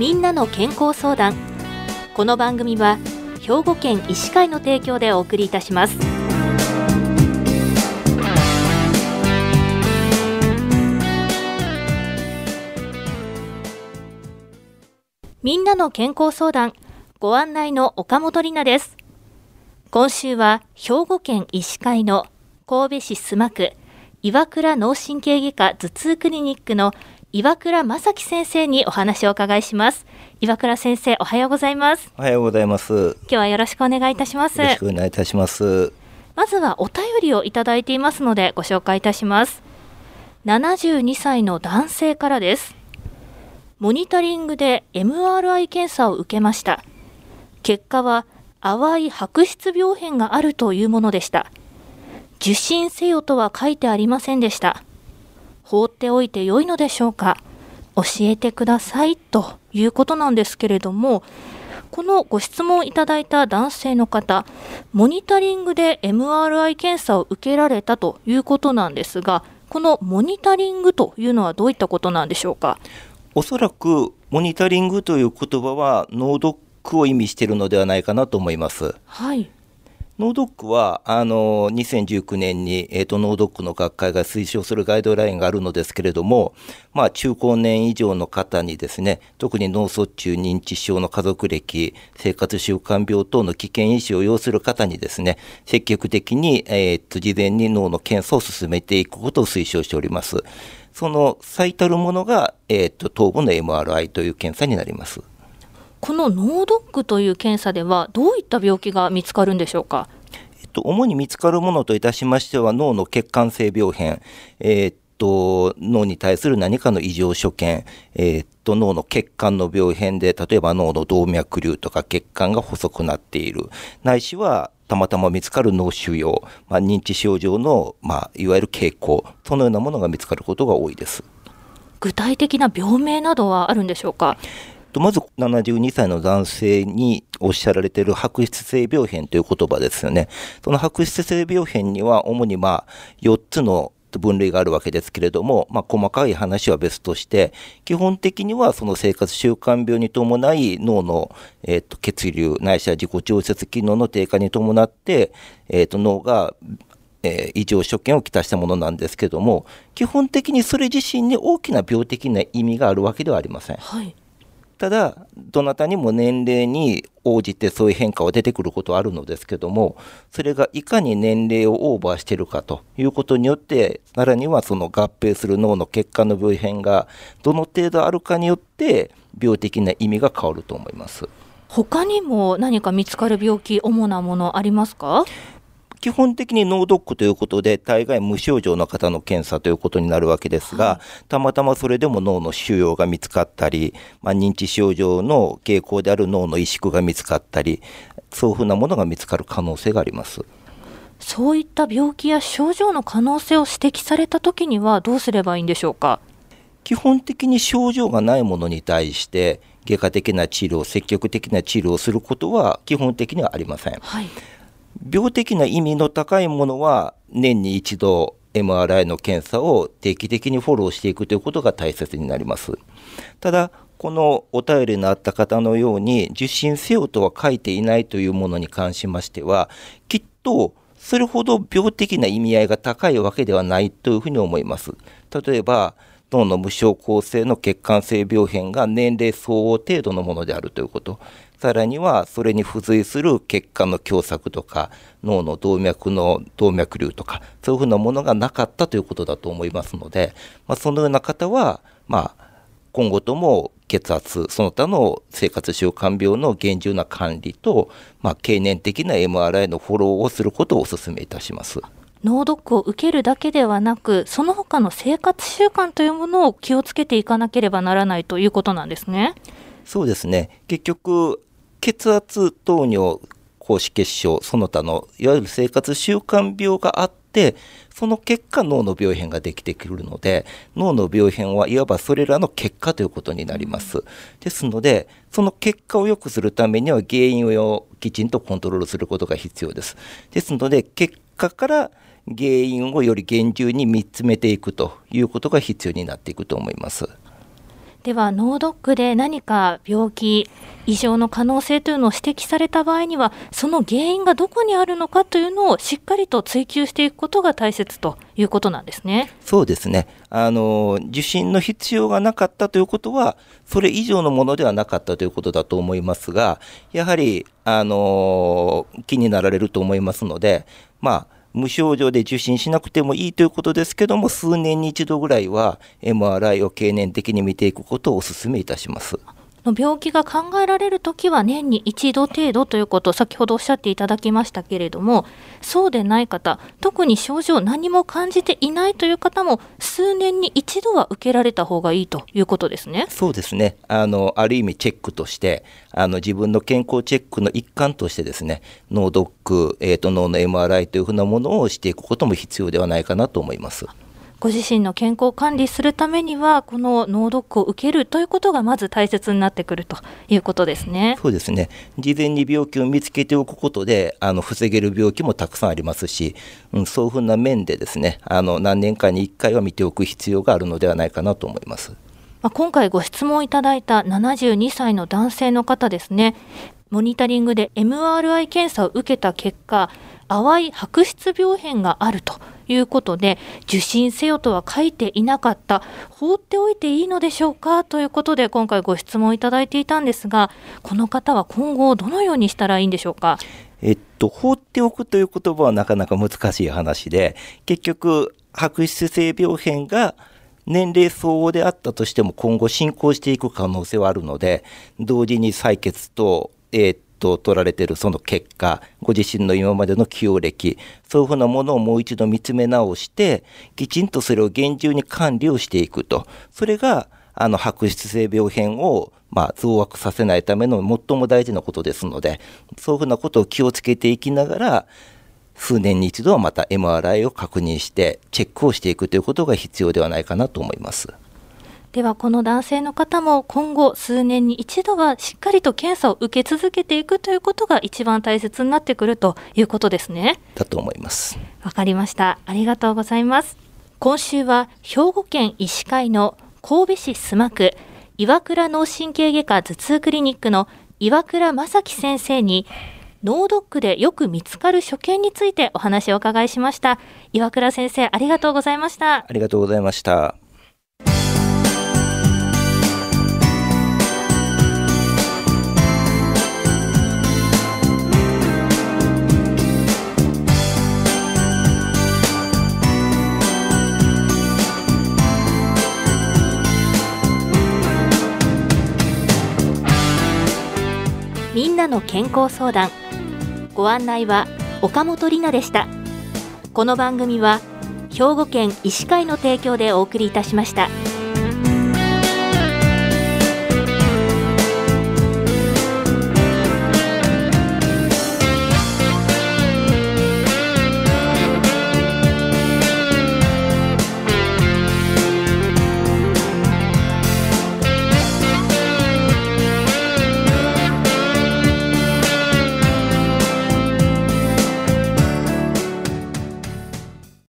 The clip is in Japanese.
みんなの健康相談。この番組は兵庫県医師会の提供でお送りいたします。みんなの健康相談ご案内の岡本里奈です。今週は兵庫県医師会の神戸市須磨区岩倉脳神経外科頭痛クリニックの岩倉正樹先生にお話をお伺いします。岩倉先生おはようございます。おはようございます。今日はよろしくお願いいたします。よろしくお願いいたします。まずはお便りをいただいていますのでご紹介いたします。72歳の男性からです。モニタリングで MRI 検査を受けました。結果は淡い白質病変があるというものでした。受診せよとは書いてありませんでした。放っておいて良いのでしょうか？教えてくださいということなんですけれどもこのご質問いただいた男性の方モニタリングで MRI 検査を受けられたということなんですがこのモニタリングというのはどういったことなんでしょうか？おそらくモニタリングという言葉は脳ドックを意味しているのではないかなと思います。はい脳ドックはあの2019年に、えーと、脳ドックの学会が推奨するガイドラインがあるのですけれども、まあ、中高年以上の方にですね特に脳卒中認知症の家族歴生活習慣病等の危険因子を要する方にですね積極的に、えーと、事前に脳の検査を進めていくことを推奨しております。その最たるものが、えーと頭部の MRI という検査になります。この脳ドックという検査ではどういった病気が見つかるんでしょうか？と、主に見つかるものといたしましては脳の血管性病変、えー、っと脳に対する何かの異常所見、えー、っと脳の血管の病変で例えば脳の動脈瘤とか血管が細くなっているないしはたまたま見つかる脳腫瘍、まあ、認知症状の、まあ、いわゆる傾向そのようなものが見つかることが多いです。具体的な病名などはあるんでしょうか？まず72歳の男性におっしゃられている白質性病変という言葉ですよね。その白質性病変には主にまあ4つの分類があるわけですけれども、まあ、細かい話は別として、基本的にはその生活習慣病に伴い脳の、えー、と血流ないしは自己調節機能の低下に伴って、えー、と脳がえー、異常所見をきたしたものなんですけども基本的にそれ自身に大きな病的な意味があるわけではありません。はいただどなたにも年齢に応じてそういう変化は出てくることはあるのですけどもそれがいかに年齢をオーバーしているかということによってさらにはその合併する脳の血管の病変がどの程度あるかによって病的な意味が変わると思います。他にも何か見つかる病気主なものありますか？基本的に脳ドックということで、大概無症状の方の検査ということになるわけですが、はい、たまたまそれでも脳の腫瘍が見つかったり、まあ、認知症状の傾向である脳の萎縮が見つかったり、そういうふうなものが見つかる可能性があります。そういった病気や症状の可能性を指摘されたときにはどうすればいいんでしょうか？基本的に症状がないものに対して外科的な治療積極的な治療をすることは基本的にはありません。はい病的な意味の高いものは年に一度 MRI の検査を定期的にフォローしていくということが大切になります。ただ、このお便りのあった方のように受診せよとは書いていないというものに関しましては、きっとそれほど病的な意味合いが高いわけではないというふうに思います。例えば、脳の無症候性の血管性病変が年齢相応程度のものであるということ。さらにはそれに付随する血管の狭窄とか脳の動脈の動脈瘤とかそういうふうなものがなかったということだと思いますので、まあ、そのような方は、まあ、今後とも血圧その他の生活習慣病の厳重な管理と、まあ、経年的な MRI のフォローをすることをお勧めいたします。脳ドックを受けるだけではなくその他の生活習慣というものを気をつけていかなければならないということなんですね。そうですね結局血圧、糖尿、高脂血症、その他のいわゆる生活習慣病があって、その結果脳の病変ができてくるので、脳の病変はいわばそれらの結果ということになります。ですので、その結果を良くするためには原因をきちんとコントロールすることが必要です。ですので、結果から原因をより厳重に見つめていくということが必要になっていくと思います。では脳ドックで何か病気異常の可能性というのを指摘された場合にはその原因がどこにあるのかというのをしっかりと追求していくことが大切ということなんですね。そうですねあの受診の必要がなかったということはそれ以上のものではなかったということだと思いますがやはりあの気になられると思いますのでまあ無症状で受診しなくてもいいということですけども、数年に一度ぐらいは MRI を経年的に見ていくことをお勧めいたします。の病気が考えられるときは年に一度程度ということを先ほどおっしゃっていただきましたけれどもそうでない方特に症状何も感じていないという方も数年に一度は受けられた方がいいということですね。そうですねあのある意味チェックとしてあの自分の健康チェックの一環としてですね脳ドック、えーと脳の MRI というふうなものをしていくことも必要ではないかなと思います。ご自身の健康を管理するためにはこの脳ドックを受けるということがまず大切になってくるということですね。そうですね事前に病気を見つけておくことであの防げる病気もたくさんありますし、うん、そういうふうな面でですねあの何年かに1回は見ておく必要があるのではないかなと思います。まあ、今回ご質問いただいた72歳の男性の方ですねモニタリングで MRI 検査を受けた結果淡い白質病変があるということで受診せよとは書いていなかった。放っておいていいのでしょうか？ということで今回ご質問いただいていたんですがこの方は今後どのようにしたらいいんでしょうか？えっと、放っておくという言葉はなかなか難しい話で、結局、白質性病変が年齢相応であったとしても今後進行していく可能性はあるので、同時に採血と、えー、と取られてるその結果、ご自身の今までの起用歴、そういうふうなものをもう一度見つめ直して、きちんとそれを厳重に管理をしていくと。それが、あの、白質性病変を、まあ、増悪させないための最も大事なことですので、そういうふうなことを気をつけていきながら、数年に一度はまた MRI を確認して、チェックをしていくということが必要ではないかなと思います。ではこの男性の方も今後数年に一度はしっかりと検査を受け続けていくということが一番大切になってくるということですね。だと思います。わかりました。ありがとうございます。今週は兵庫県医師会の神戸市須磨区岩倉脳神経外科頭痛クリニックの岩倉正樹先生に脳ドックでよく見つかる所見についてお話をお伺いしました。岩倉先生、ありがとうございました。ありがとうございました。の健康相談ご案内は岡本里奈でしたこの番組は兵庫県医師会の提供でお送りいたしました。